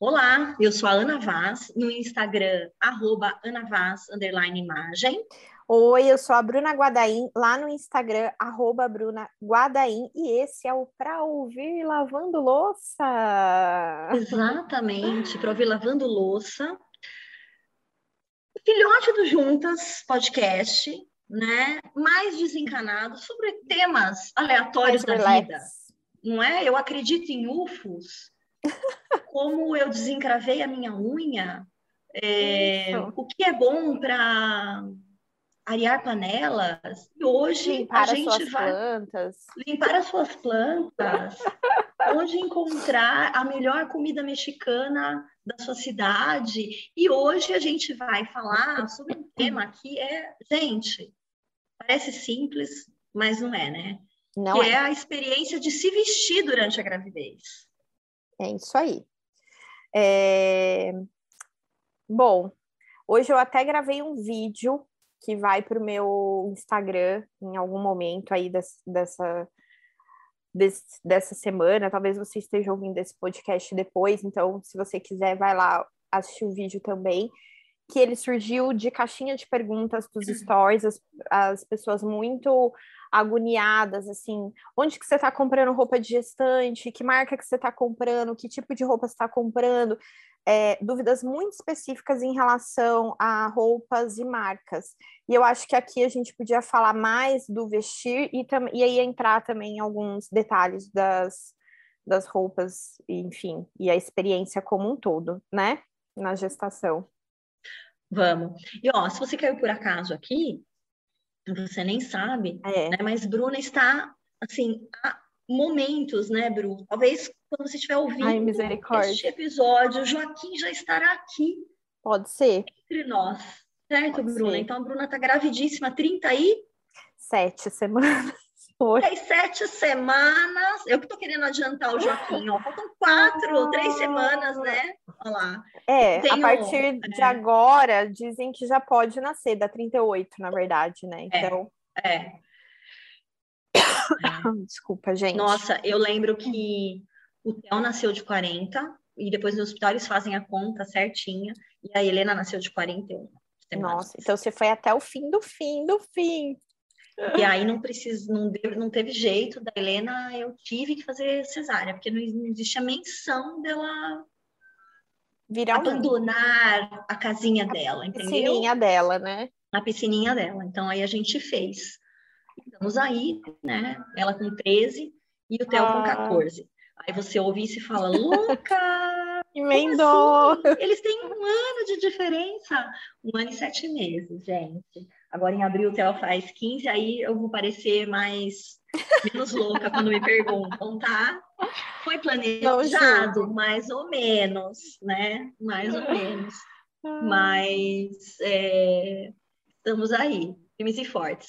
Olá, eu sou a Ana Vaz, no Instagram, arroba Ana Vaz, underline imagem. Oi, eu sou a Bruna Guadaim, lá no Instagram, arroba Bruna Guadaim, e esse é o Pra Ouvir Lavando Louça. Exatamente, Pra Ouvir Lavando Louça. Filhote do Juntas podcast, né? Mais desencanado sobre temas aleatórios da vida. Não é? Eu acredito em UFOs. Como eu desencravei a minha unha. É, o que é bom para arear panelas. E hoje limpar a gente vai plantas. limpar as suas plantas. Onde encontrar a melhor comida mexicana da sua cidade. E hoje a gente vai falar sobre um tema que é, gente, parece simples, mas não é, né? Não que é. é a experiência de se vestir durante a gravidez. É isso aí. É... Bom, hoje eu até gravei um vídeo que vai para o meu Instagram em algum momento aí desse, dessa, desse, dessa semana. Talvez você esteja ouvindo esse podcast depois, então, se você quiser, vai lá assistir o vídeo também. Que ele surgiu de caixinha de perguntas dos stories, as, as pessoas muito agoniadas, assim, onde que você está comprando roupa de gestante, que marca que você está comprando, que tipo de roupa você está comprando, é, dúvidas muito específicas em relação a roupas e marcas. E eu acho que aqui a gente podia falar mais do vestir e, e aí entrar também em alguns detalhes das, das roupas, enfim, e a experiência como um todo, né? Na gestação. Vamos. E ó, se você caiu por acaso aqui, você nem sabe, é. né? Mas Bruna está assim, há momentos, né, Bru? Talvez quando você estiver ouvindo Ai, este episódio, Joaquim já estará aqui. Pode ser. Entre nós, certo, Pode Bruna? ser. Então a Bruna está gravidíssima, 30 e sete semanas. Hoje. sete semanas. Eu que estou querendo adiantar o Joaquim, ó. Faltam quatro, ah. três semanas, né? Olha lá. É, Tenho, a partir é... de agora, dizem que já pode nascer, da 38, na verdade, né? Então. É. é. Desculpa, gente. Nossa, eu lembro que o Theo nasceu de 40 e depois no hospital eles fazem a conta certinha e a Helena nasceu de 41. Nossa, então você foi até o fim do fim do fim. E aí não precisa, não, deu, não teve jeito da Helena, eu tive que fazer cesárea, porque não, não existe a menção dela Virar abandonar um... a casinha a dela, entendeu? A piscininha dela, né? A piscininha dela. Então aí a gente fez. Estamos aí, né? Ela com 13 e o Theo ah. com 14. Aí você ouve e fala, louca! Emendou! Assim? Eles têm um ano de diferença. Um ano e sete meses, gente. Agora em abril o Theo faz 15, aí eu vou parecer mais menos louca quando me perguntam, tá? Foi planejado, mais ou menos, né? Mais ou menos. Mas é, estamos aí, firmes e fortes.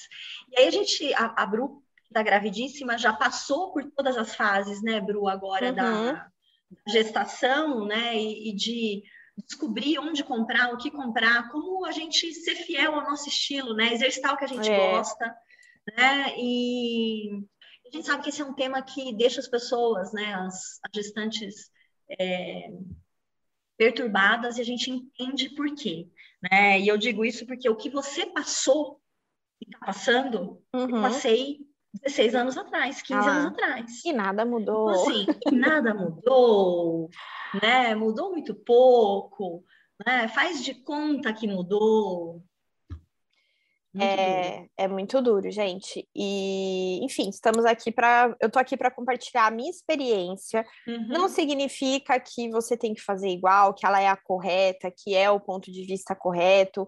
E aí a gente, a, a Bru da gravidíssima já passou por todas as fases, né, Bru, agora uhum. da gestação, né, e, e, de descobrir onde comprar, o que comprar, como a gente ser fiel ao nosso estilo, né, exercitar o que a gente é. gosta, né, e a gente sabe que esse é um tema que deixa as pessoas, né, as, as gestantes é, perturbadas e a gente entende por quê, né, e eu digo isso porque o que você passou e está passando, uhum. eu passei 16 anos atrás, 15 ah, anos atrás. E nada mudou. Então, assim, nada mudou, né? Mudou muito pouco, né? Faz de conta que mudou. Muito é, duro. é muito duro, gente. E, enfim, estamos aqui para. Eu tô aqui para compartilhar a minha experiência. Uhum. Não significa que você tem que fazer igual, que ela é a correta, que é o ponto de vista correto.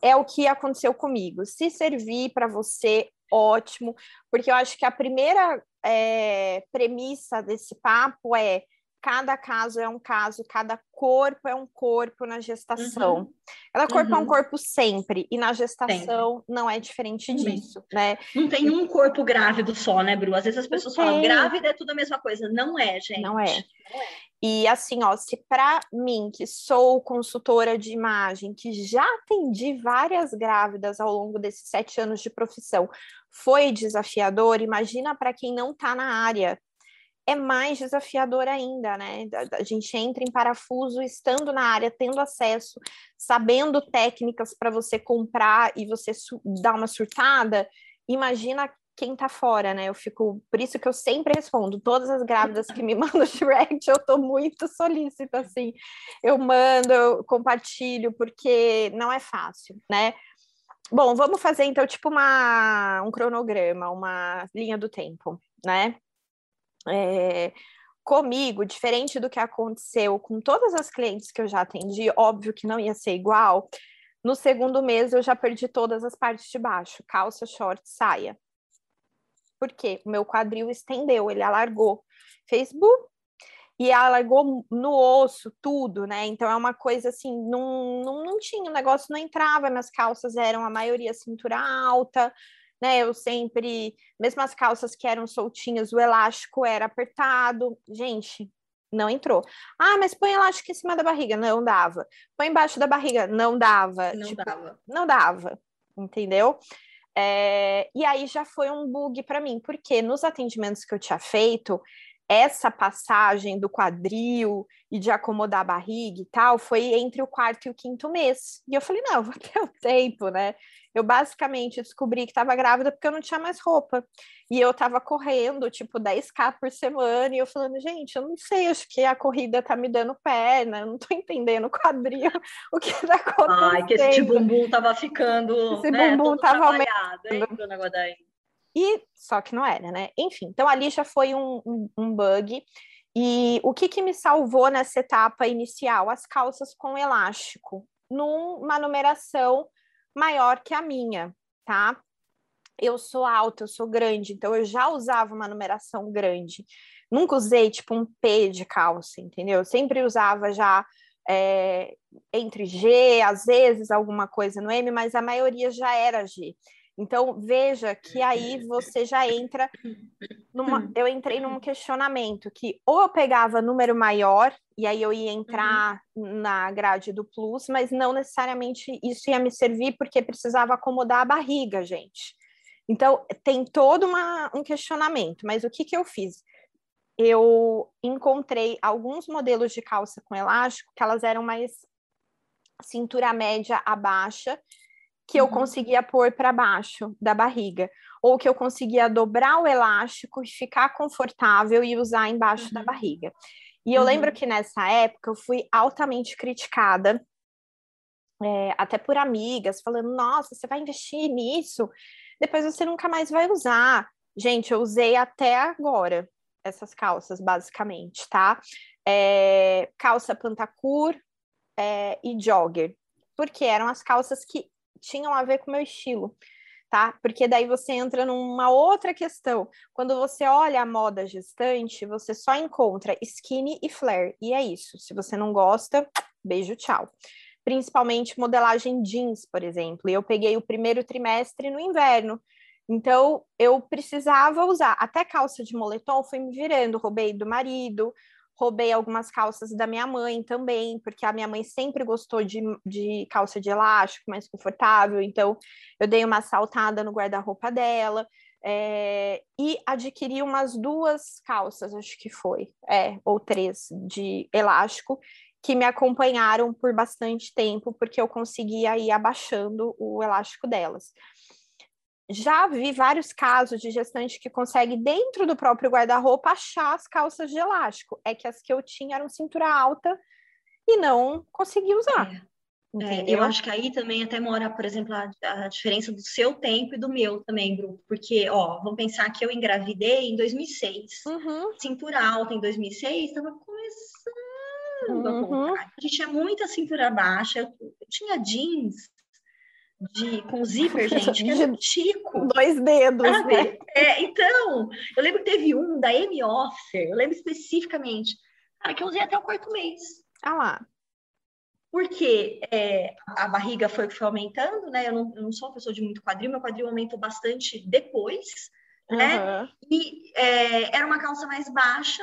É o que aconteceu comigo. Se servir para você, ótimo, porque eu acho que a primeira é, premissa desse papo é cada caso é um caso, cada corpo é um corpo na gestação. Uhum. Cada corpo uhum. é um uhum. corpo sempre, e na gestação sempre. não é diferente disso, né? Não tem um corpo grávido só, né, Bru? Às vezes as pessoas falam, grávida é tudo a mesma coisa. Não é, gente. Não é. Não é. E assim, ó, se para mim, que sou consultora de imagem, que já atendi várias grávidas ao longo desses sete anos de profissão, foi desafiador, imagina para quem não está na área. é mais desafiador ainda, né? A gente entra em parafuso estando na área, tendo acesso, sabendo técnicas para você comprar e você dar uma surtada. Imagina quem tá fora, né? Eu fico, por isso que eu sempre respondo, todas as grávidas que me mandam direct, eu tô muito solícita, assim. Eu mando, eu compartilho, porque não é fácil, né? Bom, vamos fazer então tipo uma, um cronograma, uma linha do tempo, né? É, comigo, diferente do que aconteceu com todas as clientes que eu já atendi, óbvio que não ia ser igual. No segundo mês eu já perdi todas as partes de baixo, calça, short, saia. Por quê? O meu quadril estendeu, ele alargou. Fez bu, e alargou no osso tudo, né? Então é uma coisa assim, não, não, não tinha, o negócio não entrava, minhas calças eram a maioria cintura alta, né? Eu sempre, mesmo as calças que eram soltinhas, o elástico era apertado. Gente, não entrou. Ah, mas põe elástico em cima da barriga, não dava. Põe embaixo da barriga, não dava. Não tipo, dava. Não dava, entendeu? É, e aí já foi um bug para mim, porque nos atendimentos que eu tinha feito, essa passagem do quadril e de acomodar a barriga e tal foi entre o quarto e o quinto mês. E eu falei, não, vou ter o tempo, né? Eu basicamente descobri que estava grávida porque eu não tinha mais roupa. E eu estava correndo, tipo, 10k por semana, e eu falando, gente, eu não sei, acho que a corrida tá me dando perna, eu não tô entendendo o quadril, o que tá acontecendo. Ai, que esse bumbum tava ficando. Esse né, bumbum tava aumentando. Hein, e só que não era, né? Enfim, então ali já foi um, um, um bug. E o que, que me salvou nessa etapa inicial? As calças com elástico, numa numeração maior que a minha, tá? Eu sou alta, eu sou grande, então eu já usava uma numeração grande. Nunca usei tipo um P de calça, entendeu? Eu sempre usava já é, entre G, às vezes alguma coisa no M, mas a maioria já era G. Então, veja que aí você já entra numa. Eu entrei num questionamento que ou eu pegava número maior, e aí eu ia entrar uhum. na grade do Plus, mas não necessariamente isso ia me servir, porque precisava acomodar a barriga, gente. Então, tem todo uma, um questionamento, mas o que, que eu fiz? Eu encontrei alguns modelos de calça com elástico que elas eram mais cintura média a baixa que eu uhum. conseguia pôr para baixo da barriga, ou que eu conseguia dobrar o elástico e ficar confortável e usar embaixo uhum. da barriga. E eu uhum. lembro que nessa época eu fui altamente criticada, é, até por amigas, falando: nossa, você vai investir nisso, depois você nunca mais vai usar. Gente, eu usei até agora essas calças, basicamente, tá? É, calça pantacur é, e jogger, porque eram as calças que tinham a ver com o meu estilo, tá? Porque daí você entra numa outra questão. Quando você olha a moda gestante, você só encontra skinny e flare, e é isso. Se você não gosta, beijo, tchau. Principalmente modelagem jeans, por exemplo. Eu peguei o primeiro trimestre no inverno. Então, eu precisava usar. Até calça de moletom fui me virando, roubei do marido, roubei algumas calças da minha mãe também, porque a minha mãe sempre gostou de, de calça de elástico, mais confortável, então eu dei uma saltada no guarda-roupa dela. É, e adquiri umas duas calças, acho que foi, é, ou três, de elástico, que me acompanharam por bastante tempo, porque eu conseguia ir abaixando o elástico delas já vi vários casos de gestante que consegue, dentro do próprio guarda-roupa, achar as calças de elástico. É que as que eu tinha eram cintura alta e não consegui usar. É. É, eu acho que aí também até mora, por exemplo, a, a, diferença do seu tempo e do meu também, Bruno. Porque, ó, vamos pensar que eu engravidei em 2006. Uhum. Cintura alta em 2006, estava começando uhum. a A gente tinha muita cintura baixa. Eu, eu tinha jeans de, com zíper, gente, que era um tico. Dois dedos, sabe? né? É, então, eu lembro que teve um da M Officer, eu lembro especificamente, cara, que eu usei até o quarto mês. Ah lá. Porque é, a barriga foi, foi aumentando, né? Eu não, eu não sou uma pessoa de muito quadril, meu quadril aumentou bastante depois, né? Uhum. E é, era uma calça mais baixa,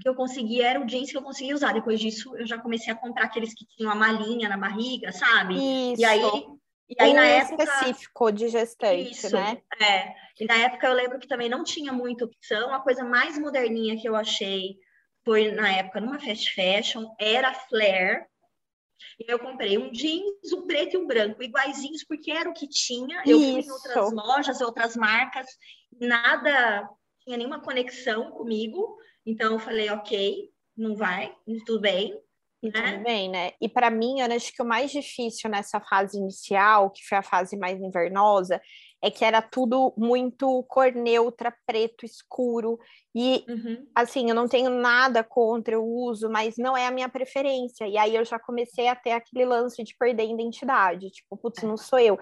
que eu conseguia, era o jeans que eu conseguia usar. Depois disso, eu já comecei a comprar aqueles que tinham a malinha na barriga, sabe? Isso. E aí E aí, um na época específico de gestante, isso, né? É. E na época eu lembro que também não tinha muita opção. A coisa mais moderninha que eu achei foi na época numa fast fashion, era flare. E eu comprei um jeans, um preto e um branco, iguaizinhos, porque era o que tinha. Eu fui em outras lojas, outras marcas, nada tinha nenhuma conexão comigo. Então eu falei, ok, não vai, tudo bem. Né? tudo bem, né? E para mim, eu acho que o mais difícil nessa fase inicial, que foi a fase mais invernosa, é que era tudo muito cor neutra, preto, escuro. E, uhum. assim, eu não tenho nada contra o uso, mas não é a minha preferência. E aí eu já comecei a ter aquele lance de perder a identidade. Tipo, putz, não sou eu.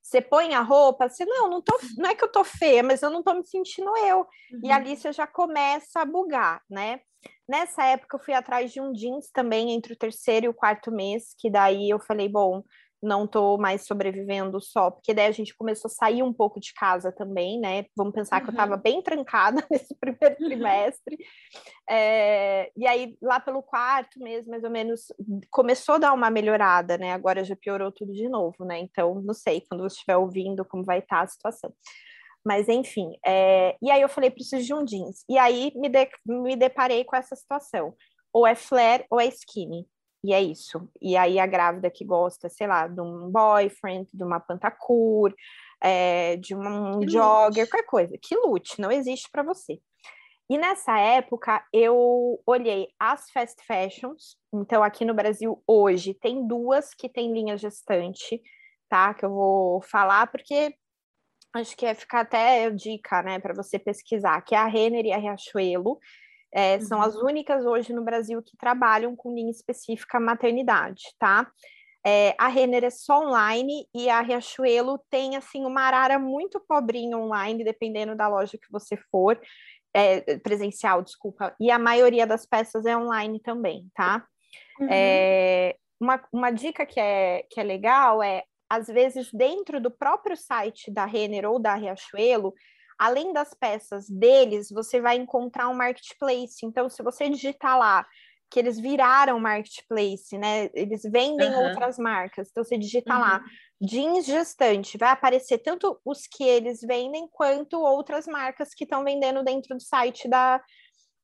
Você põe a roupa, você, não, não, tô, não é que eu tô feia, mas eu não tô me sentindo eu. Uhum. E ali você já começa a bugar, né? Nessa época eu fui atrás de um jeans também entre o terceiro e o quarto mês, que daí eu falei, bom, não estou mais sobrevivendo só, porque daí a gente começou a sair um pouco de casa também, né? Vamos pensar uhum. que eu estava uhum. bem trancada nesse primeiro uhum. trimestre. É, e aí, lá pelo quarto mês, mais ou menos, começou a dar uma melhorada, né? Agora já piorou tudo de novo, né? Então, não sei, quando você estiver ouvindo, como vai estar tá a situação. Mas, enfim, é... e aí eu falei, preciso de um jeans. E aí me, de... me deparei com essa situação. Ou é flare ou é skinny. E é isso. E aí a grávida que gosta, sei lá, de um boyfriend, de uma pantacur, é, de um que jogger, lute. qualquer coisa, que lute, não existe para você. E nessa época eu olhei as fast fashions. Então aqui no Brasil hoje tem duas que tem linha gestante, tá? Que eu vou falar porque acho que é ficar até dica, né, para você pesquisar, que é a Renner e a Riachuelo. É, uhum. São as únicas hoje no Brasil que trabalham com linha específica maternidade, tá? É, a Renner é só online e a Riachuelo tem assim uma arara muito pobrinha online, dependendo da loja que você for, é, presencial, desculpa. E a maioria das peças é online também, tá? Uhum. É, uma, uma dica que é, que é legal é, às vezes, dentro do próprio site da Renner ou da Riachuelo, além das peças deles, você vai encontrar um marketplace. Então, se você digitar lá que eles viraram marketplace, né? Eles vendem uhum. outras marcas. Então, você digita uhum. lá jeans gestante, vai aparecer tanto os que eles vendem quanto outras marcas que estão vendendo dentro do site da,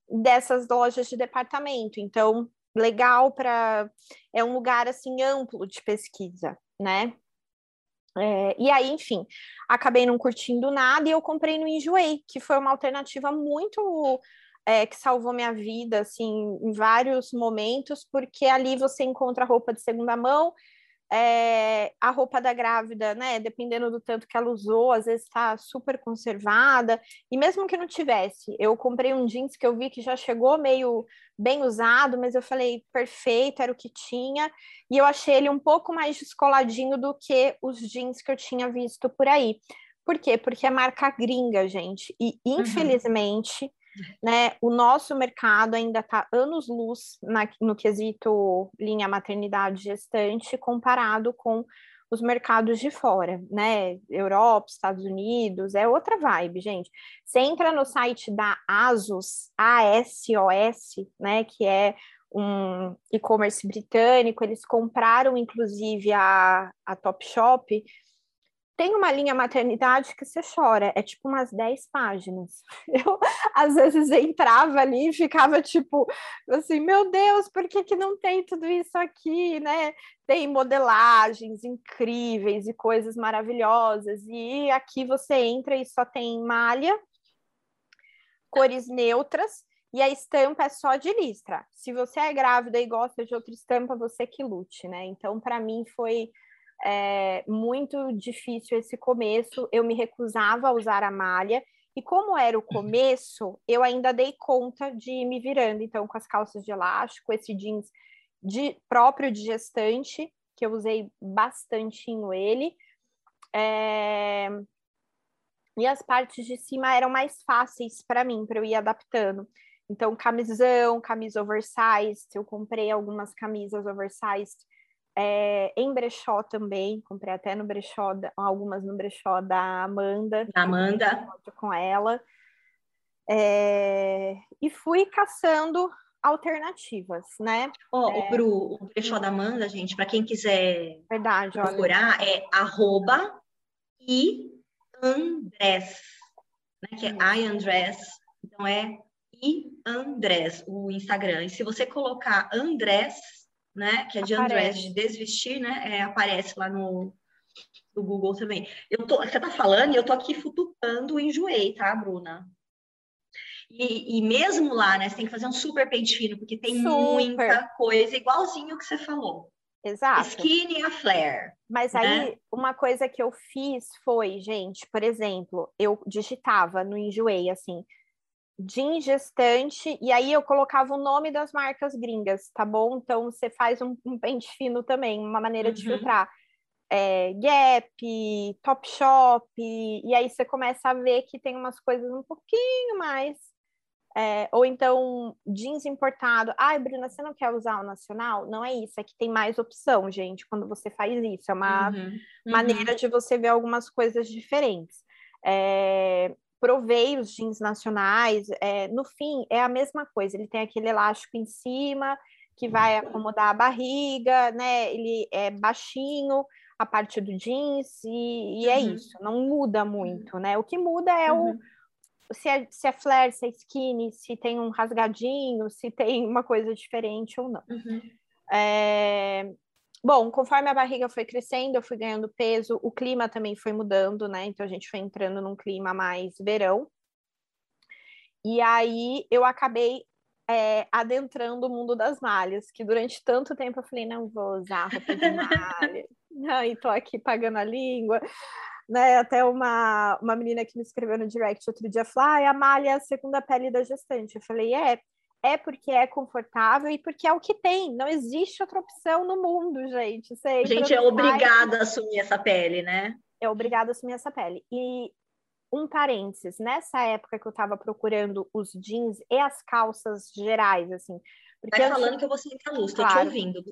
dessas lojas de departamento. Então, legal para é um lugar assim amplo de pesquisa, né? É, e aí, enfim, acabei não curtindo nada e eu comprei no Enjoei, que foi uma alternativa muito é, que salvou minha vida, assim, em vários momentos, porque ali você encontra roupa de segunda mão é, a roupa da grávida, né? Dependendo do tanto que ela usou, às vezes está super conservada. E mesmo que não tivesse, eu comprei um jeans que eu vi que já chegou meio bem usado, mas eu falei, perfeito, era o que tinha. E eu achei ele um pouco mais descoladinho do que os jeans que eu tinha visto por aí. Por quê? Porque é marca gringa, gente. E uhum. infelizmente. Uhum né? O nosso mercado ainda está anos-luz no quesito linha maternidade gestante comparado com os mercados de fora, né? Europa, Estados Unidos, é outra vibe, gente. Você entra no site da ASOS, ASOS, né? Que é um e-commerce britânico, eles compraram inclusive a, a Topshop tem uma linha maternidade que você chora, é tipo umas 10 páginas. Eu, às vezes, entrava ali e ficava tipo assim, meu Deus, por que, que não tem tudo isso aqui, né? Tem modelagens incríveis e coisas maravilhosas, e aqui você entra e só tem malha, cores neutras, e a estampa é só de listra. Se você é grávida e gosta de outra estampa, você que lute, né? Então, para mim, foi é, muito difícil esse começo, eu me recusava a usar a malha, e como era o começo, eu ainda dei conta de ir me virando, então com as calças de elástico, esse jeans de, próprio de gestante, que eu usei bastantinho ele, é... e as partes de cima eram mais fáceis para mim, para eu ir adaptando. Então, camisão, camisa oversized, eu comprei algumas camisas oversized é, em brechó também, comprei até no brechó, algumas no brechó da Amanda. Amanda. Com ela. É, e fui caçando alternativas, né? Ó, oh, é... o Bru, o brechó da Amanda, gente, para quem quiser Verdade, procurar, olha. é arroba e Andrés, né? Que é I Andrés. Então é e Andrés, o Instagram. E se você colocar Andrés, né? Que é de. Andrés de desvestir, né? É, aparece lá no, no Google também. Eu tô, você tá falando e eu tô aqui futucando o enjoei, tá, Bruna? E, e, mesmo lá, né, você tem que fazer um super pente fino, porque tem super. muita coisa, igualzinho que você falou. Exato. Skinny a flare. Mas né? aí, uma coisa que eu fiz foi, gente, por exemplo, eu digitava no Enjoei, assim, jeans gestante, e aí eu colocava o nome das marcas gringas, tá bom? Então, você faz um, um pente fino também, uma maneira uhum. de filtrar. É, Gap, Topshop, e aí você começa a ver que tem umas coisas um pouquinho mais é, ou então jeans importado. Ai, Bruna, você não quer usar o nacional? Não é isso, é que tem mais opção, gente, quando você faz isso. É uma uhum, uhum. maneira de você ver algumas coisas diferentes. É, provei os jeans nacionais, é, no fim, é a mesma coisa. Ele tem aquele elástico em cima que vai acomodar a barriga, né? Ele é baixinho, a parte do jeans, e, e é uhum. isso, não muda muito, né? O que muda é o uhum se é, se é flare, se é skinny, se tem um rasgadinho, se tem uma coisa diferente ou não. Uhum. É... Bom, conforme a barriga foi crescendo, eu fui ganhando peso, o clima também foi mudando, né? Então a gente foi entrando num clima mais verão. E aí eu acabei é, adentrando o mundo das malhas, que durante tanto tempo eu falei, não vou usar roupa de malha. Aí tô aqui pagando a língua né? Até uma, uma menina que me escreveu no direct outro dia falou: ah, a malha é a segunda pele da gestante. Eu falei: é, é porque é confortável e porque é o que tem. Não existe outra opção no mundo, gente. Você a gente é obrigada a assumir essa pele, né? É obrigada a assumir essa pele. E um parênteses, nessa época que eu estava procurando os jeans e as calças gerais, assim. Porque Vai falando de... que eu vou sentar a luz, tô claro, te ouvindo.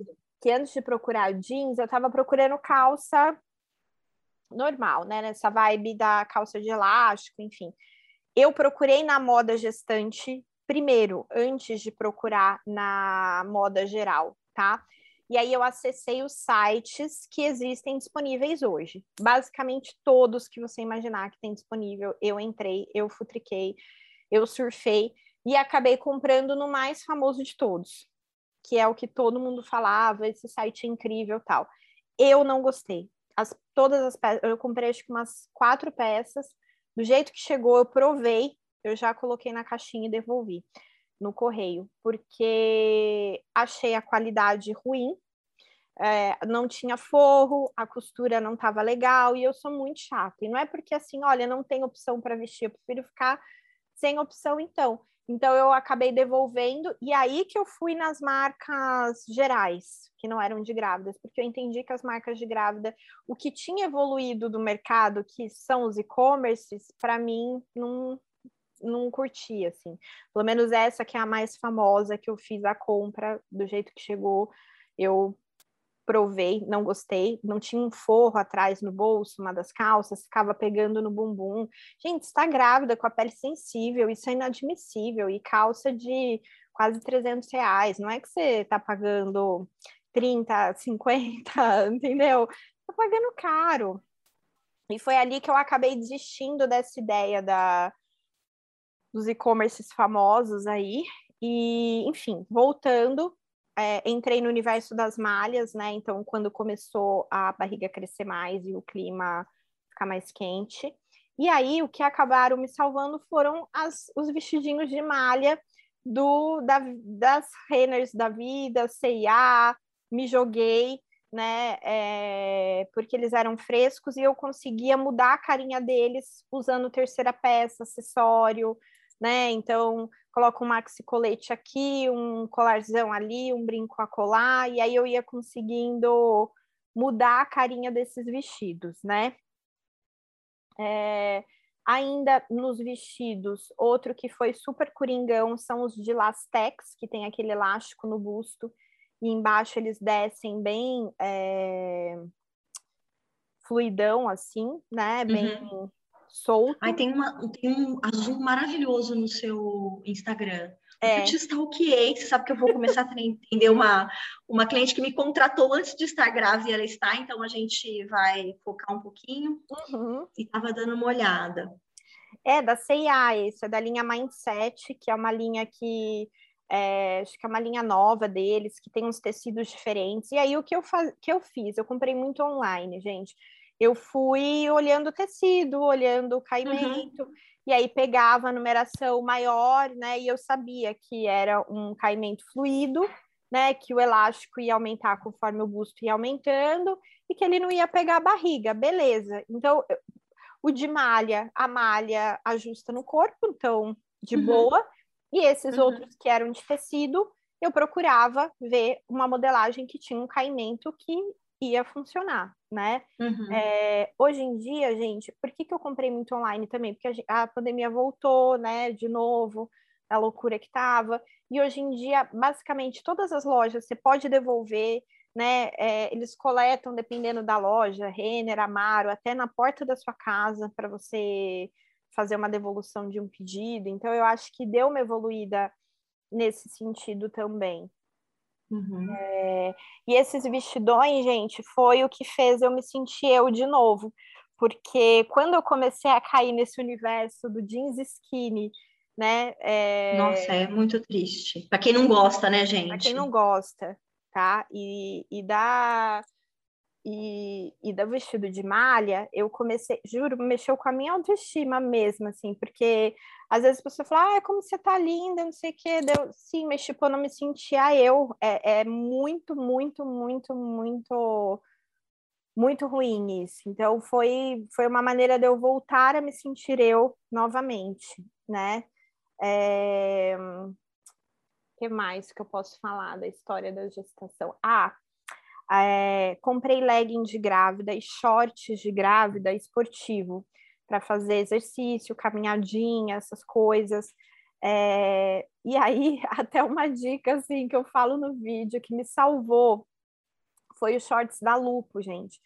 Que antes de procurar jeans, eu estava procurando calça normal, né? Nessa vibe da calça de elástico, enfim. Eu procurei na moda gestante primeiro, antes de procurar na moda geral, tá? E aí eu acessei os sites que existem disponíveis hoje. Basicamente todos que você imaginar que tem disponível, eu entrei, eu futriquei, eu surfei e acabei comprando no mais famoso de todos, que é o que todo mundo falava, esse site é incrível, tal. Eu não gostei as, todas as peças, eu comprei acho que umas quatro peças, do jeito que chegou, eu provei, eu já coloquei na caixinha e devolvi no correio, porque achei a qualidade ruim, é, não tinha forro, a costura não estava legal, e eu sou muito chata. E não é porque assim, olha, não tem opção para vestir, eu prefiro ficar sem opção então. Então eu acabei devolvendo e aí que eu fui nas marcas gerais, que não eram de grávidas, porque eu entendi que as marcas de grávida, o que tinha evoluído do mercado, que são os e-commerces, para mim não não curti assim. Pelo menos essa que é a mais famosa que eu fiz a compra do jeito que chegou, eu provei, não gostei, não tinha um forro atrás no bolso, uma das calças, ficava pegando no bumbum. Gente, está grávida com a pele sensível, isso é inadmissível. E calça de quase 300 reais, não é que você está pagando 30, 50, entendeu? Está pagando caro. E foi ali que eu acabei desistindo dessa ideia da, dos e-commerces famosos aí. E, enfim, voltando, é, entrei no universo das malhas, né? Então, quando começou a barriga crescer mais e o clima ficar mais quente. E aí, o que acabaram me salvando foram as, os vestidinhos de malha do, da, das Renners da vida, C&A, me joguei, né? É, porque eles eram frescos e eu conseguia mudar a carinha deles usando terceira peça, acessório, né? Então, coloco um maxi colete aqui, um colarzão ali, um brinco a colar, e aí eu ia conseguindo mudar a carinha desses vestidos, né? É, ainda nos vestidos, outro que foi super coringão são os de lastex, que tem aquele elástico no busto, e embaixo eles descem bem é, fluidão, assim, né? Bem uhum solto. Aí tem, uma, tem um azul maravilhoso no seu Instagram. É. Eu te stalkeei, você sabe que eu vou começar a entender uma, uma cliente que me contratou antes de estar grávida e ela está, então a gente vai focar um pouquinho. Uhum. E estava dando uma olhada. É, da CIA, esse é da linha Mindset, que é uma linha que é, acho que é uma linha nova deles, que tem uns tecidos diferentes. E aí o que eu, que eu fiz? Eu comprei muito online, gente. Eu fui olhando o tecido, olhando o caimento, uhum. e aí pegava a numeração maior, né? E eu sabia que era um caimento fluido, né? Que o elástico ia aumentar conforme o busto ia aumentando, e que ele não ia pegar a barriga, beleza. Então, o de malha, a malha ajusta no corpo, então, de uhum. boa. E esses uhum. outros que eram de tecido, eu procurava ver uma modelagem que tinha um caimento que ia funcionar, né? Uhum. É, hoje em dia, gente, por que, que eu comprei muito online também? Porque a, a pandemia voltou, né, de novo, a loucura que tava. E hoje em dia, basicamente, todas as lojas você pode devolver, né? É, eles coletam, dependendo da loja, Renner, Amaro, até na porta da sua casa para você fazer uma devolução de um pedido. Então, eu acho que deu uma evoluída nesse sentido também. Uhum. É, e esses vestidões, gente, foi o que fez eu me sentir eu de novo. Porque quando eu comecei a cair nesse universo do jeans skinny, né? É... Nossa, é muito triste. Para quem não gosta, né, gente? Para quem não gosta, tá? E, e da e, e do vestido de malha, eu comecei, juro, mexeu com a minha autoestima mesmo, assim, porque às vezes a pessoa fala, ah, como você tá linda, não sei o quê, deu, sim, mas tipo, eu não me sentia eu, é, é muito, muito, muito, muito, muito ruim isso, então foi, foi uma maneira de eu voltar a me sentir eu novamente, né, é... o que mais que eu posso falar da história da gestação? Ah, é, comprei legging de grávida e shorts de grávida esportivo para fazer exercício, caminhadinha, essas coisas. É, e aí, até uma dica assim que eu falo no vídeo que me salvou foi os shorts da Lupo, gente.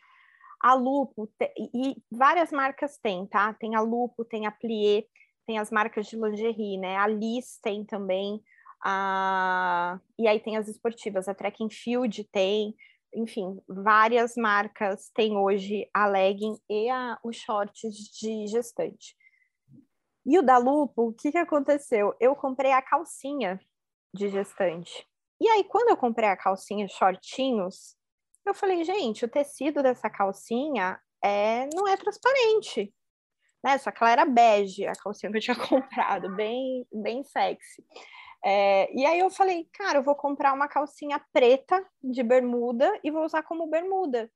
A Lupo, e várias marcas têm, tá? Tem a Lupo, tem a Plié, tem as marcas de lingerie, né? A Liz tem também, a... e aí tem as esportivas, a Track and Field tem, enfim, várias marcas têm hoje a legging e a, os shorts de gestante. E o da Lupo, o que, que aconteceu? Eu comprei a calcinha de gestante. E aí, quando eu comprei a calcinha shortinhos, eu falei, gente, o tecido dessa calcinha é, não é transparente. Né? Só que ela era bege, a calcinha que eu tinha comprado, bem, bem sexy. É, e aí eu falei, cara, eu vou comprar uma calcinha preta de bermuda e vou usar como bermuda.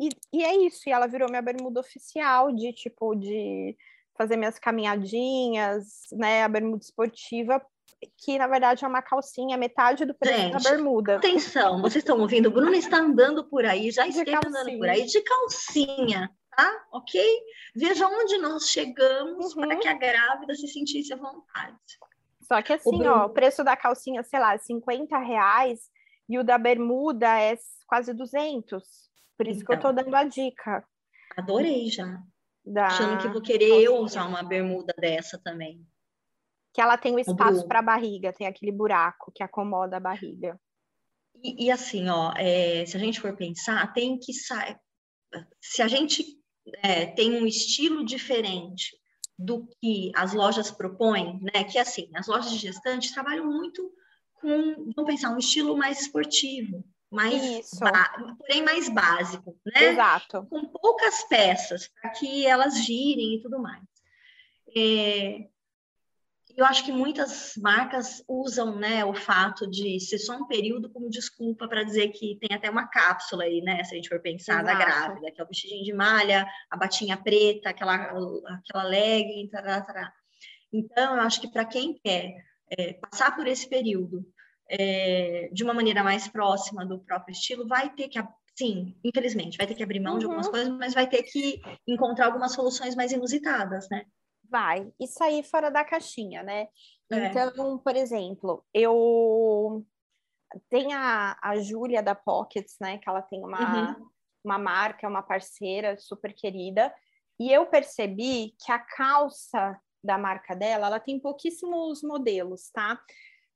E, e é isso, e ela virou minha bermuda oficial de tipo de fazer minhas caminhadinhas, né? A bermuda esportiva, que na verdade é uma calcinha, metade do preço da bermuda. Atenção, vocês estão ouvindo? O Bruno está andando por aí, já esteve andando por aí de calcinha, tá? Ok? Veja onde nós chegamos uhum. para que a grávida se sentisse à vontade. Só que assim, o ó, o preço da calcinha, sei lá, 50 reais e o da bermuda é quase 200. Por isso então, que eu tô então. dando a dica. Adorei já. Da... Achando que vou querer calcinha. eu usar uma bermuda dessa também. Que ela tem o espaço para a barriga, tem aquele buraco que acomoda a barriga. E, e assim, ó, é, se a gente for pensar, tem que sair. Se a gente é, tem um estilo diferente do que as lojas propõem, né? Que assim, as lojas de gestantes trabalham muito com, vamos pensar, um estilo mais esportivo, mais porém mais básico, né? Exato. Com poucas peças para que elas girem e tudo mais. É, eu acho que muitas marcas usam né, o fato de ser só um período como desculpa para dizer que tem até uma cápsula aí, né? Se a gente for pensar Exato. da grávida, que é o vestidinho de malha, a batinha preta, aquela, aquela legging, tará, tará. Então, eu acho que para quem quer é, passar por esse período é, de uma maneira mais próxima do próprio estilo, vai ter que sim, infelizmente, vai ter que abrir mão uhum. de algumas uhum. coisas, mas vai ter que encontrar algumas soluções mais inusitadas, né? Vai e sair fora da caixinha, né? É. Então, por exemplo, eu tem a, a Júlia da Pockets, né? Que ela tem uma, uhum. uma marca, uma parceira super querida, e eu percebi que a calça da marca dela, ela tem pouquíssimos modelos, tá?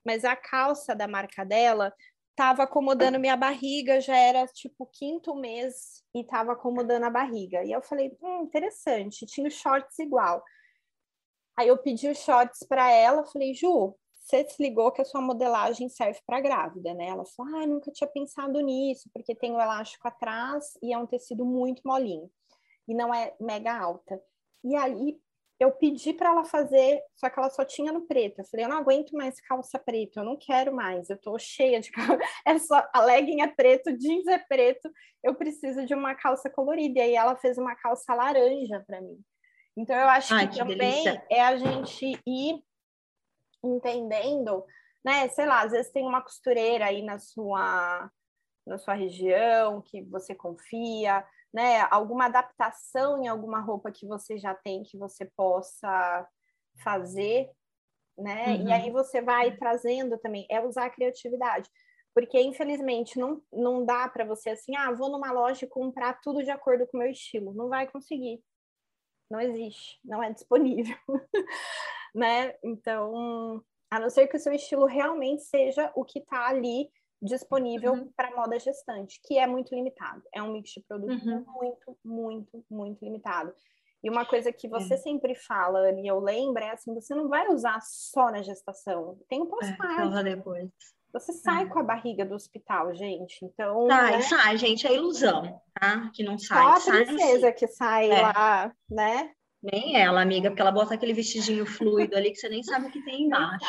mas a calça da marca dela estava acomodando minha barriga, já era tipo quinto mês e estava acomodando a barriga. E eu falei, hum, interessante, tinha os shorts igual. Aí eu pedi os shorts para ela, falei, Ju, você se ligou que a sua modelagem serve para grávida, né? Ela falou, ah, nunca tinha pensado nisso, porque tem o elástico atrás e é um tecido muito molinho e não é mega alta. E aí eu pedi para ela fazer, só que ela só tinha no preto. Eu falei, eu não aguento mais calça preta, eu não quero mais, eu tô cheia de calça. É só, a legging é preto, jeans é preto, eu preciso de uma calça colorida. E aí ela fez uma calça laranja para mim. Então eu acho Ai, que, que, também delícia. é a gente ir entendendo, né? Sei lá, às vezes tem uma costureira aí na sua na sua região que você confia, né, alguma adaptação em alguma roupa que você já tem que você possa fazer, né? Uhum. E aí você vai trazendo também, é usar a criatividade. Porque, infelizmente, não, não dá para você assim, ah, vou numa loja e comprar tudo de acordo com o meu estilo. Não vai conseguir. Não existe, não é disponível. né? Então, a não ser que o seu estilo realmente seja o que está ali disponível uhum. para moda gestante, que é muito limitado. É um mix de produto uhum. muito, muito, muito limitado. E uma coisa que você é. sempre fala, e eu lembro, é assim, você não vai usar só na gestação. Tem um é, pós-parto. É, depois. Você sai é. com a barriga do hospital, gente. Então. Sai, né? sai, gente. É ilusão, tá? Que não sai. Só a princesa que sai é. lá, né? Nem ela, amiga, porque ela bota aquele vestidinho fluido ali que você nem sabe o que tem embaixo.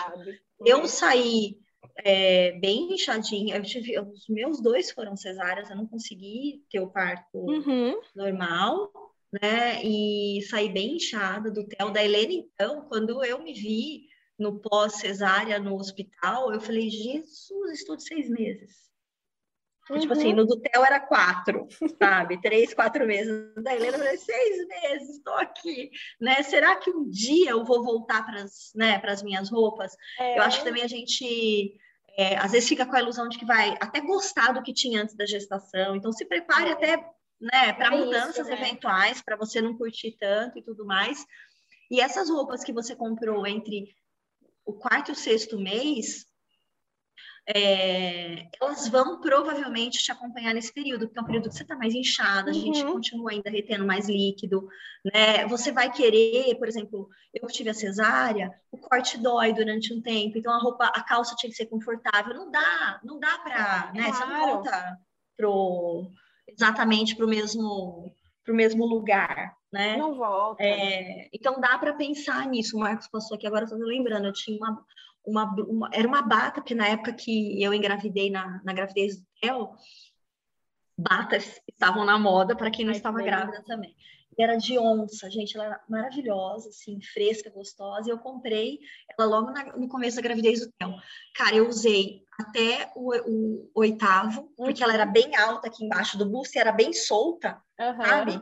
Eu saí é, bem inchadinha. Eu tive, os meus dois foram cesáreas, eu não consegui ter o parto uhum. normal, né? E saí bem inchada do tel da Helena. Então, quando eu me vi no pós-cesárea no hospital, eu falei, Jesus, estou de seis meses. Uhum. Tipo assim, uhum. no do Theo era quatro, sabe? Três, quatro meses. Da Helena, eu falei, seis meses, estou aqui, né? Será que um dia eu vou voltar para as né, minhas roupas? É. Eu acho que também a gente é, às vezes fica com a ilusão de que vai até gostar do que tinha antes da gestação, então se prepare é. até né, para é mudanças isso, né? eventuais, para você não curtir tanto e tudo mais. E essas roupas que você comprou entre o quarto e o sexto mês, é, elas vão provavelmente te acompanhar nesse período, porque é um período que você está mais inchada, a gente uhum. continua ainda retendo mais líquido, né? Você vai querer, por exemplo, eu tive a cesárea, o corte dói durante um tempo, então a roupa, a calça tinha que ser confortável, não dá, não dá para, né? Claro. Você não volta pro, exatamente para o mesmo, pro mesmo lugar, né? Não volta. É, então dá para pensar nisso. O Marcos passou aqui agora, estou lembrando, eu tinha uma, uma, uma, era uma bata, porque na época que eu engravidei, na, na gravidez do Theo, batas estavam na moda para quem não estava grávida também. E era de onça, gente, ela era maravilhosa, assim, fresca, gostosa. E eu comprei ela logo na, no começo da gravidez do Theo. Cara, eu usei até o, o, oitavo, uhum. porque ela era bem alta aqui embaixo do busto e era bem solta, uhum. sabe?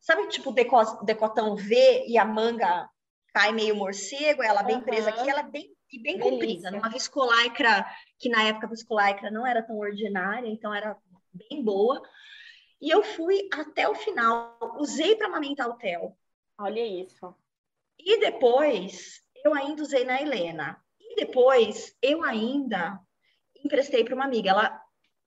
Sabe, tipo, decotão V e a manga cai meio morcego, ela bem uhum. presa aqui, ela é bem e bem Delícia. comprida, numa viscolaicra, que na época a viscolaicra não era tão ordinária, então era bem boa. E eu fui até o final, usei para amamentar o Theo. Olha isso. E depois eu ainda usei na Helena. E depois eu ainda emprestei para uma amiga. Ela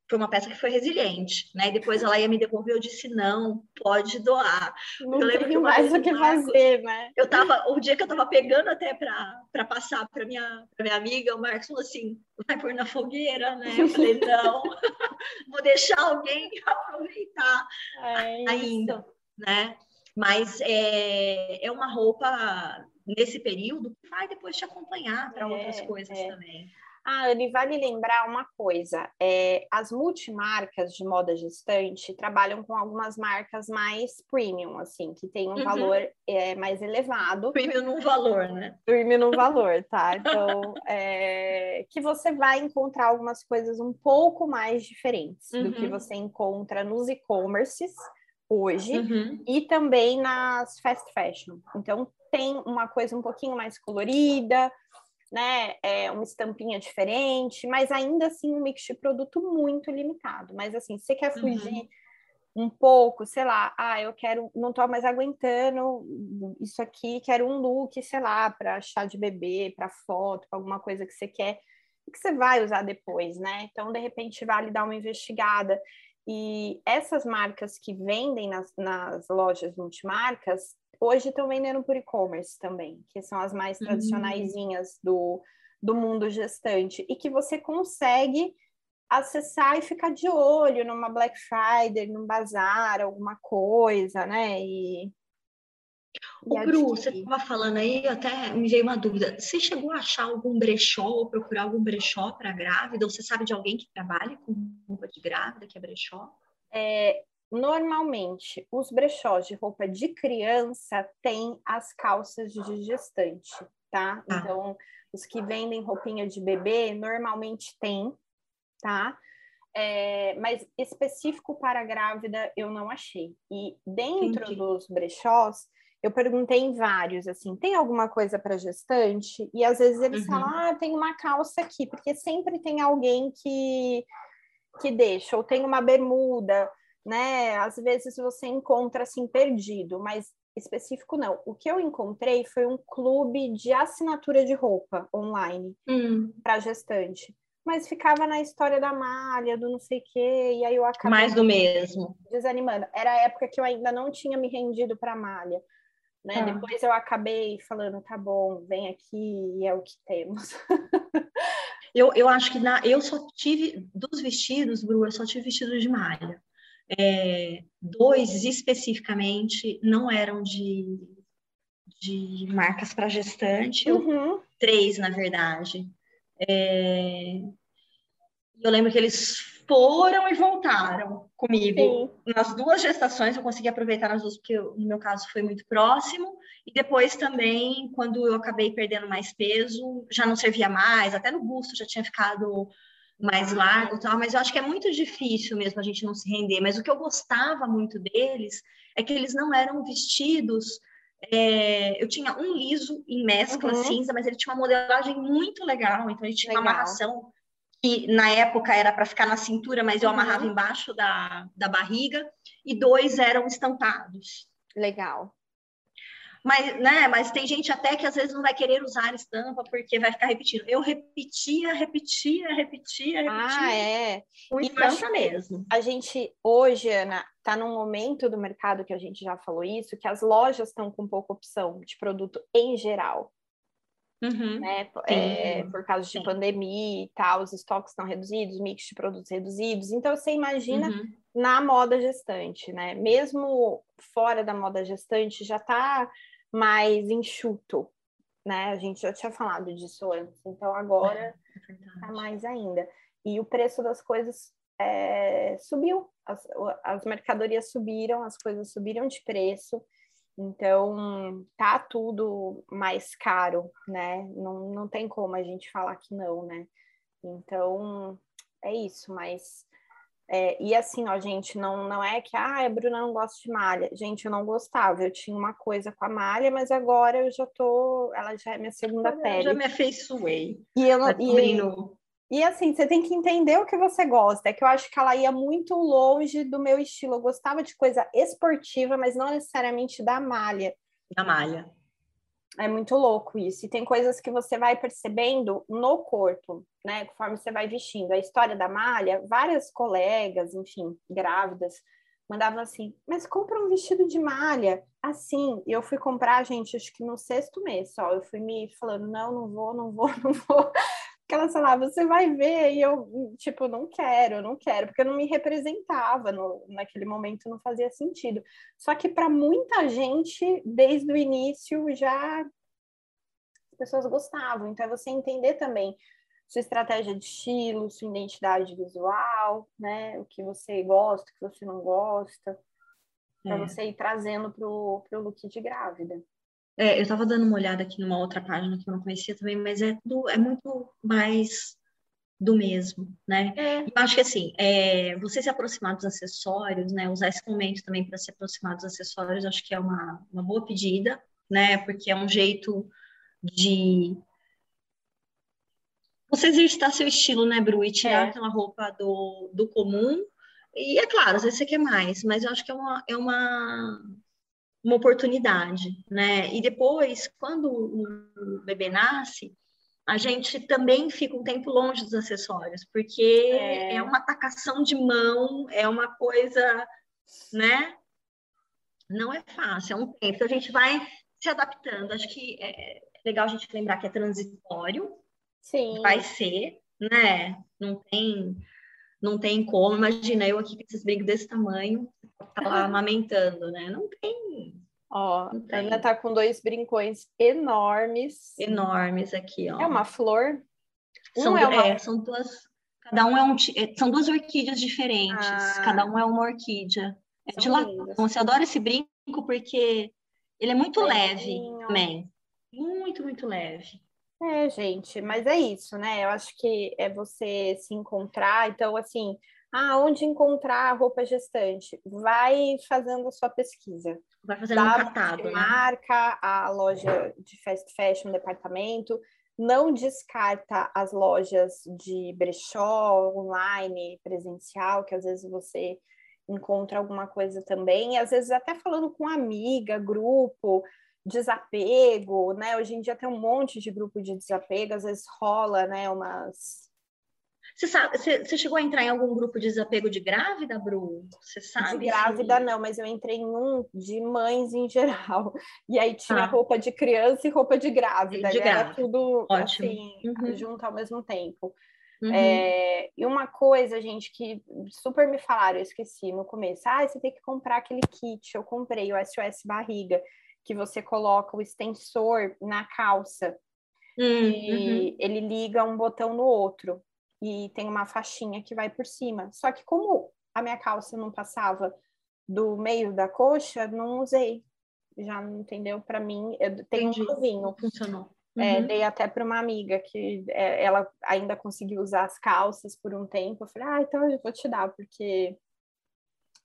foi uma peça que foi resiliente, né? E depois ela ia me devolver, eu disse não, pode doar. Não eu lembro que mais o que Marcos, fazer, né? Eu tava, o dia que eu tava pegando até para passar para minha pra minha amiga, o Marcos falou assim, vai pôr na fogueira, né? Eu falei não, vou deixar alguém aproveitar é ainda, né? Mas é, é uma roupa nesse período que vai depois te acompanhar para é, outras coisas é. também. Ah, Anne, vale lembrar uma coisa: é, as multimarcas de moda gestante trabalham com algumas marcas mais premium, assim, que tem um uhum. valor é, mais elevado. Premium no valor, né? Premium no valor, tá? Então, é, que você vai encontrar algumas coisas um pouco mais diferentes uhum. do que uhum. você encontra nos e-commerces hoje uhum. e também nas fast fashion. Então, tem uma coisa um pouquinho mais colorida né, é, uma estampinha diferente, mas ainda assim um mix de produto muito limitado. Mas assim, você quer fugir uhum. um pouco, sei lá, ah, eu quero, não tô mais aguentando isso aqui, quero um look, sei lá, para chá de bebê, para foto, para alguma coisa que você quer que você vai usar depois, né? Então, de repente, vale dar uma investigada. E essas marcas que vendem nas, nas lojas multimarcas, hoje estão vendendo por e-commerce também, que são as mais uhum. tradicionaisinhas do, do mundo gestante, e que você consegue acessar e ficar de olho numa Black Friday, num bazar, alguma coisa, né? E, o Bru, você estava falando aí, até me veio uma dúvida. Você chegou a achar algum brechó ou procurar algum brechó para grávida? Ou você sabe de alguém que trabalhe com roupa de grávida, que é brechó? É, normalmente, os brechós de roupa de criança têm as calças de gestante, tá? Ah. Então, os que vendem roupinha de bebê normalmente tem, tá? É, mas específico para grávida eu não achei. E dentro Entendi. dos brechós, eu perguntei em vários, assim, tem alguma coisa para gestante? E às vezes eles uhum. falam, ah, tem uma calça aqui, porque sempre tem alguém que, que deixa, ou tem uma bermuda, né? Às vezes você encontra assim perdido, mas específico não. O que eu encontrei foi um clube de assinatura de roupa online hum. para gestante. Mas ficava na história da malha, do não sei o quê, e aí eu acabei. Mais do mesmo. Desanimando. Era a época que eu ainda não tinha me rendido para malha. Né? Ah. Depois eu acabei falando, tá bom, vem aqui e é o que temos. eu, eu acho que na, eu só tive, dos vestidos, Bru, eu só tive vestidos de malha. É, dois especificamente não eram de, de marcas para gestante, uhum. três, na verdade. É, eu lembro que eles foram e voltaram comigo. Sim. Nas duas gestações, eu consegui aproveitar nas duas, porque no meu caso foi muito próximo. E depois também, quando eu acabei perdendo mais peso, já não servia mais, até no busto já tinha ficado mais largo tal, mas eu acho que é muito difícil mesmo a gente não se render. Mas o que eu gostava muito deles é que eles não eram vestidos. É, eu tinha um liso em mescla uhum. cinza, mas ele tinha uma modelagem muito legal, então ele tinha legal. uma amarração que na época era para ficar na cintura, mas eu uhum. amarrava embaixo da, da barriga, e dois eram estampados. Legal. Mas, né, mas tem gente até que às vezes não vai querer usar estampa porque vai ficar repetindo. Eu repetia, repetia, repetia, repetia. Ah, é. Com estampa mesmo. A gente, hoje, Ana, está num momento do mercado que a gente já falou isso, que as lojas estão com pouca opção de produto em geral. Uhum. Né? É, por causa de Sim. pandemia e tal, os estoques estão reduzidos, mix de produtos reduzidos. Então, você imagina uhum. na moda gestante, né? Mesmo fora da moda gestante, já está mais enxuto, né? A gente já tinha falado disso antes. Então, agora é, é mais ainda. E o preço das coisas é, subiu. As, as mercadorias subiram, as coisas subiram de preço. Então, tá tudo mais caro, né? Não, não tem como a gente falar que não, né? Então, é isso, mas. É, e assim, ó, gente, não, não é que, ah, a Bruna não gosta de malha. Gente, eu não gostava, eu tinha uma coisa com a malha, mas agora eu já tô, ela já é minha segunda eu pele. já me afeiçoei. E eu não, tá e, e assim, você tem que entender o que você gosta. É que eu acho que ela ia muito longe do meu estilo. Eu gostava de coisa esportiva, mas não necessariamente da malha. Da malha. É muito louco isso. E tem coisas que você vai percebendo no corpo, né? Conforme você vai vestindo. A história da malha, várias colegas, enfim, grávidas, mandavam assim: mas compra um vestido de malha. Assim, e eu fui comprar, gente, acho que no sexto mês só. Eu fui me falando: não, não vou, não vou, não vou que ela falava, você vai ver, e eu, tipo, não quero, não quero, porque eu não me representava no, naquele momento, não fazia sentido. Só que para muita gente, desde o início, já as pessoas gostavam. Então, é você entender também sua estratégia de estilo, sua identidade visual, né? O que você gosta, o que você não gosta, para é. você ir trazendo para o look de grávida. É, eu estava dando uma olhada aqui numa outra página que eu não conhecia também, mas é, tudo, é muito mais do mesmo, né? É. Eu acho que assim, é, você se aproximar dos acessórios, né? Usar esse momento também para se aproximar dos acessórios, acho que é uma, uma boa pedida, né? Porque é um jeito de você exercitar seu estilo, né, Bru? E tirar é. aquela roupa do, do comum. E é claro, às vezes você quer mais, mas eu acho que é uma, é uma uma oportunidade, né? E depois, quando o bebê nasce, a gente também fica um tempo longe dos acessórios, porque é, é uma atacação de mão, é uma coisa, né? Não é fácil, é um tempo. Então a gente vai se adaptando. Acho que é legal a gente lembrar que é transitório. Sim. Vai ser, né? Não tem, não tem como. Imagina eu aqui com esses brincos desse tamanho, tá lá amamentando, né? Não tem. Ó, a Ana tá com dois brincões enormes. Enormes aqui, ó. É uma flor? São, um é, uma... é, são duas. Cada um é um. É, são duas orquídeas diferentes. Ah. Cada um é uma orquídea. É de lá. Você adora esse brinco porque ele é muito leve também. Muito, muito leve. É, gente, mas é isso, né? Eu acho que é você se encontrar. Então, assim, ah, onde encontrar roupa gestante? Vai fazendo a sua pesquisa. Vai fazendo Dá um catado, né? Marca a loja de fast fashion, departamento. Não descarta as lojas de brechó, online, presencial, que às vezes você encontra alguma coisa também. E às vezes até falando com amiga, grupo, desapego, né? Hoje em dia tem um monte de grupo de desapego, às vezes rola, né, umas você, sabe, você, você, chegou a entrar em algum grupo de desapego de grávida, Bru? Você sabe? De grávida, não, mas eu entrei em um de mães em geral. E aí tinha ah. roupa de criança e roupa de grávida. De grávida. Era tudo Ótimo. assim, uhum. junto ao mesmo tempo. Uhum. É, e uma coisa, gente, que super me falaram, eu esqueci no começo. Ah, você tem que comprar aquele kit. Eu comprei o SOS Barriga que você coloca o extensor na calça hum, e uhum. ele liga um botão no outro e tem uma faixinha que vai por cima. Só que como a minha calça não passava do meio da coxa, não usei. Já não entendeu? Para mim, eu tenho Entendi. um novinho. Funcionou. É, uhum. dei até para uma amiga que é, ela ainda conseguiu usar as calças por um tempo. Eu falei, ah, então eu vou te dar, porque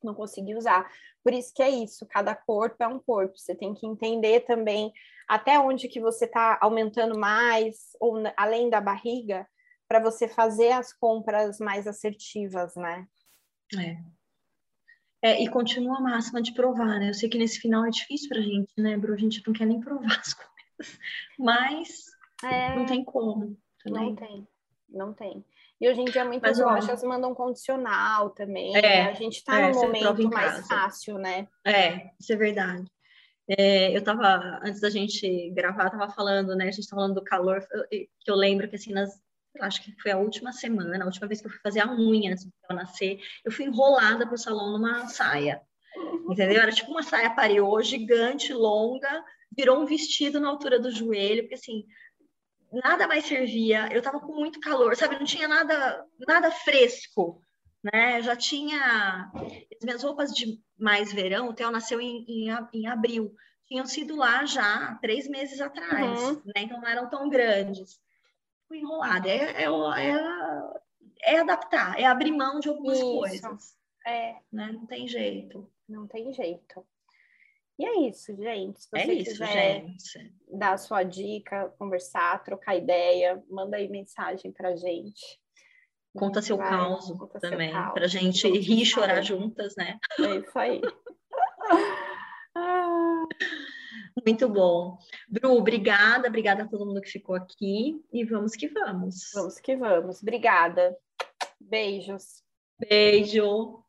não consegui usar. Por isso que é isso, cada corpo é um corpo. Você tem que entender também até onde que você está aumentando mais, ou além da barriga, para você fazer as compras mais assertivas, né? É. É, e continua a máxima de provar, né? Eu sei que nesse final é difícil pra gente, né, Bru? A gente não quer nem provar as coisas, mas é... não tem como. Também. Não tem, não tem. E hoje em dia muitas lojas mandam condicional também. É, né? A gente está é, no momento mais fácil, né? É, isso é verdade. É, eu estava, antes da gente gravar, estava falando, né? A gente estava falando do calor, que eu lembro que assim, nas, acho que foi a última semana, a última vez que eu fui fazer a unha antes de eu nascer, eu fui enrolada para o salão numa saia. Entendeu? Era tipo uma saia pariô gigante, longa, virou um vestido na altura do joelho, porque assim, nada mais servia, eu tava com muito calor, sabe? Não tinha nada, nada fresco, né? Já tinha as minhas roupas de mais verão, o Theo nasceu em, em, em abril, tinham sido lá já três meses atrás, uhum. né? Então não eram tão grandes. Fui enrolada, é, é, é, é adaptar, é abrir mão de algumas Isso. coisas. É. Né? Não tem jeito. Não tem jeito. E é isso, gente. Se é você é isso, quiser gente. dar a sua dica, conversar, trocar ideia, manda aí mensagem pra gente. Conta seu vai, caos conta também, para pra gente rir e chorar juntas, né? É isso aí. Muito bom. Bru, obrigada, obrigada a todo mundo que ficou aqui e vamos que vamos. Vamos que vamos. Obrigada. Beijos. Beijo.